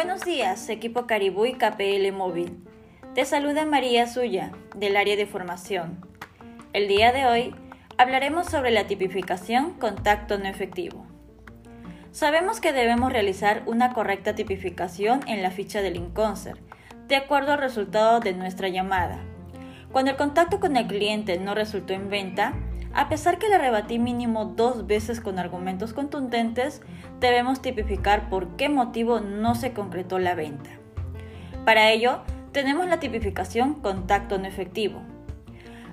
Buenos días, equipo Caribú y KPL Móvil. Te saluda María Suya, del área de formación. El día de hoy hablaremos sobre la tipificación contacto no efectivo. Sabemos que debemos realizar una correcta tipificación en la ficha del InConcert, de acuerdo al resultado de nuestra llamada. Cuando el contacto con el cliente no resultó en venta, a pesar que le rebatí mínimo dos veces con argumentos contundentes, debemos tipificar por qué motivo no se concretó la venta. Para ello, tenemos la tipificación contacto no efectivo.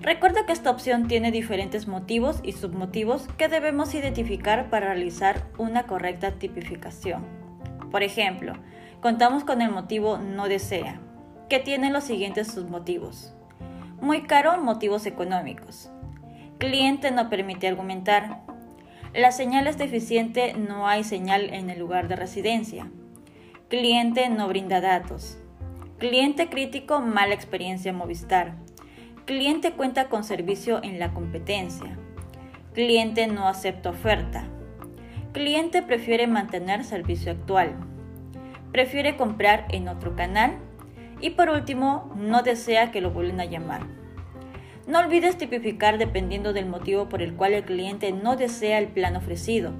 Recuerda que esta opción tiene diferentes motivos y submotivos que debemos identificar para realizar una correcta tipificación. Por ejemplo, contamos con el motivo no desea, que tiene los siguientes submotivos. Muy caro, motivos económicos. Cliente no permite argumentar. La señal es deficiente, no hay señal en el lugar de residencia. Cliente no brinda datos. Cliente crítico, mala experiencia Movistar. Cliente cuenta con servicio en la competencia. Cliente no acepta oferta. Cliente prefiere mantener servicio actual. Prefiere comprar en otro canal. Y por último, no desea que lo vuelvan a llamar. No olvides tipificar dependiendo del motivo por el cual el cliente no desea el plan ofrecido,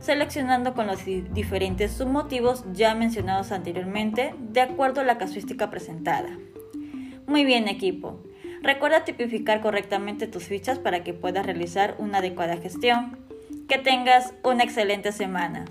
seleccionando con los diferentes submotivos ya mencionados anteriormente de acuerdo a la casuística presentada. Muy bien equipo, recuerda tipificar correctamente tus fichas para que puedas realizar una adecuada gestión. Que tengas una excelente semana.